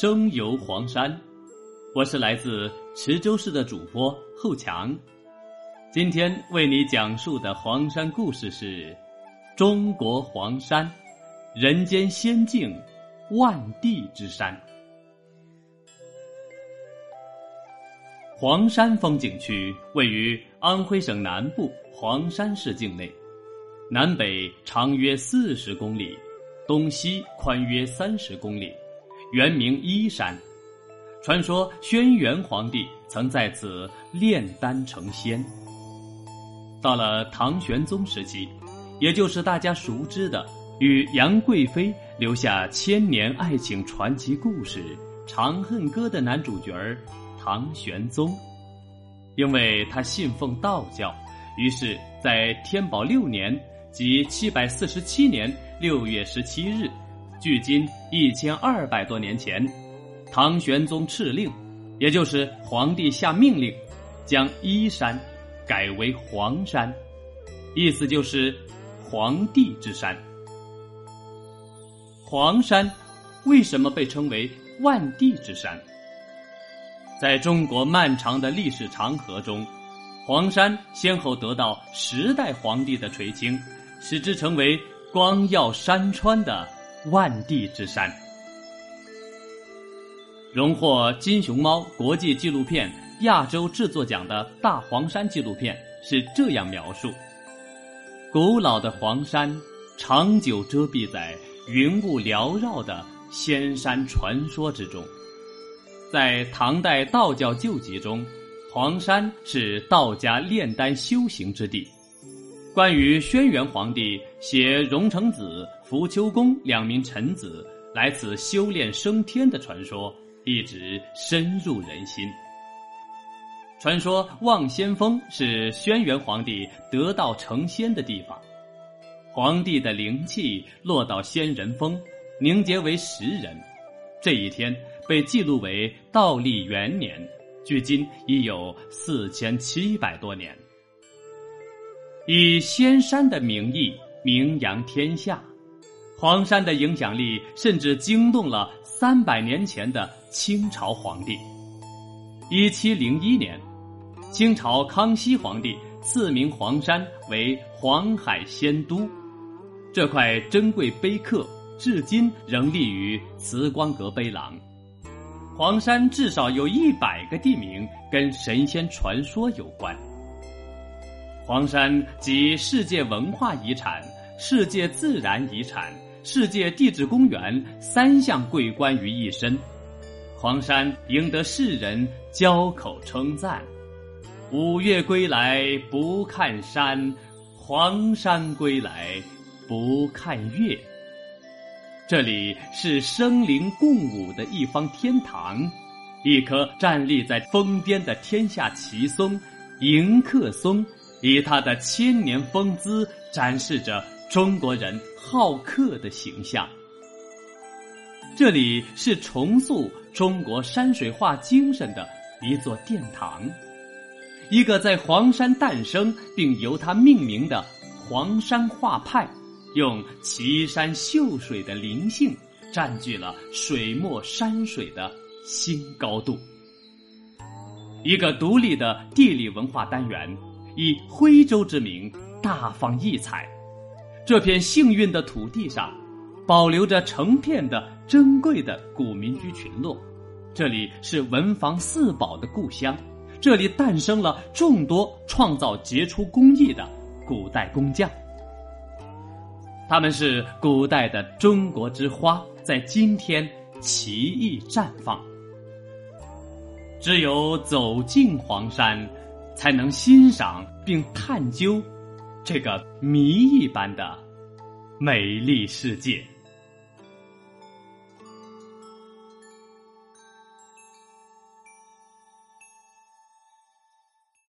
声游黄山，我是来自池州市的主播后强。今天为你讲述的黄山故事是：中国黄山，人间仙境，万地之山。黄山风景区位于安徽省南部黄山市境内，南北长约四十公里，东西宽约三十公里。原名依山，传说轩辕皇帝曾在此炼丹成仙。到了唐玄宗时期，也就是大家熟知的与杨贵妃留下千年爱情传奇故事《长恨歌》的男主角唐玄宗，因为他信奉道教，于是，在天宝六年即七百四十七年六月十七日。距今一千二百多年前，唐玄宗敕令，也就是皇帝下命令，将依山改为黄山，意思就是皇帝之山。黄山为什么被称为万地之山？在中国漫长的历史长河中，黄山先后得到十代皇帝的垂青，使之成为光耀山川的。万地之山，荣获金熊猫国际纪录片亚洲制作奖的大黄山纪录片是这样描述：古老的黄山，长久遮蔽在云雾缭绕的仙山传说之中。在唐代道教旧籍中，黄山是道家炼丹修行之地。关于轩辕皇帝携荣成子、扶丘公两名臣子来此修炼升天的传说，一直深入人心。传说望仙峰是轩辕皇帝得道成仙的地方，皇帝的灵气落到仙人峰，凝结为石人。这一天被记录为道历元年，距今已有四千七百多年。以仙山的名义名扬天下，黄山的影响力甚至惊动了三百年前的清朝皇帝。一七零一年，清朝康熙皇帝赐名黄山为黄海仙都。这块珍贵碑刻至今仍立于慈光阁碑廊。黄山至少有一百个地名跟神仙传说有关。黄山集世界文化遗产、世界自然遗产、世界地质公园三项桂冠于一身，黄山赢得世人交口称赞。五岳归来不看山，黄山归来不看岳。这里是生灵共舞的一方天堂，一棵站立在峰巅的天下奇松——迎客松。以他的千年风姿，展示着中国人好客的形象。这里是重塑中国山水画精神的一座殿堂，一个在黄山诞生并由它命名的黄山画派，用奇山秀水的灵性，占据了水墨山水的新高度。一个独立的地理文化单元。以徽州之名大放异彩，这片幸运的土地上，保留着成片的珍贵的古民居群落。这里是文房四宝的故乡，这里诞生了众多创造杰出工艺的古代工匠。他们是古代的中国之花，在今天奇异绽放。只有走进黄山。才能欣赏并探究这个谜一般的美丽世界。